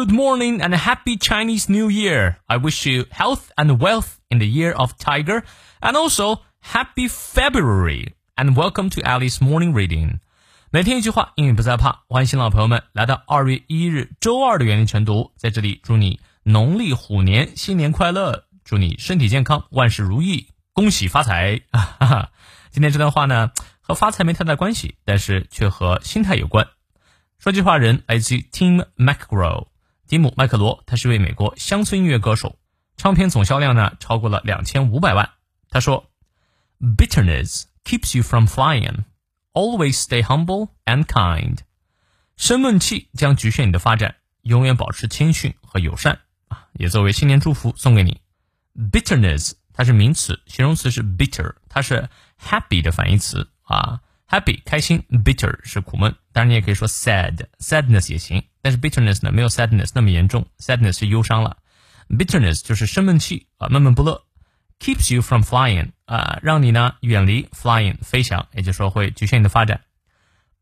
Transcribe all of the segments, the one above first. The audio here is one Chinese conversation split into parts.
Good morning and happy Chinese New Year. I wish you health and wealth in the year of tiger and also happy February and welcome to Alice morning reading. 每天一句话，英语不再怕。欢迎新老朋友们来到二月一日周二的原力晨读，在这里祝你农历虎年新年快乐，祝你身体健康，万事如意，恭喜发财！哈哈。今天这段话呢，和发财没太大关系，但是却和心态有关。说句话人来自于 Tim McGraw，蒂姆麦克罗，他是位美国乡村音乐歌手，唱片总销量呢超过了两千五百万。他说：“Bitterness keeps you from flying. Always stay humble and kind.” 生闷气将局限你的发展，永远保持谦逊和友善啊！也作为新年祝福送给你。Bitterness 它是名词，形容词是 bitter，它是 happy 的反义词啊。Happy 开心，bitter 是苦闷，当然你也可以说 sad，sadness 也行，但是 bitterness 呢没有 sadness 那么严重，sadness 是忧伤了，bitterness 就是生闷气啊，闷闷不乐，keeps you from flying 啊，让你呢远离 flying 飞翔，也就是说会局限你的发展。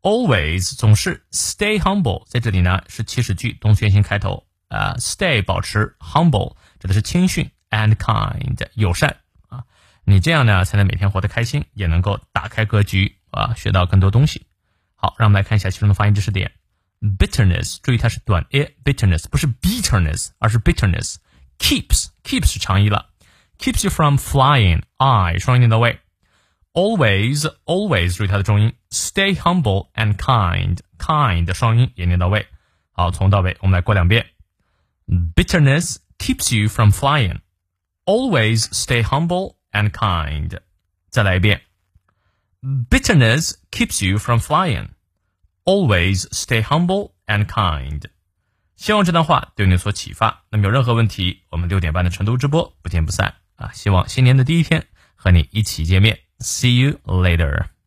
Always 总是 stay humble，在这里呢是祈使句，动词原形开头啊，stay 保持 humble 指的是谦逊 and kind 友善啊，你这样呢才能每天活得开心，也能够打开格局。啊，学到更多东西。好，让我们来看一下其中的发音知识点。bitterness，注意它是短 a，bitterness 不是 bitterness，而是 bitterness。keeps，keeps 是长音了，keeps you from flying，i 双音念到位。always，always 注意它的重音。stay humble and kind，kind 的双音也念到位。好，从到尾我们来过两遍。bitterness keeps you from flying。always stay humble and kind。再来一遍。Bitterness keeps you from flying. Always stay humble and kind. 希望这段话对你有所启发。那么有任何问题，我们六点半的成都直播不见不散啊！希望新年的第一天和你一起见面。See you later.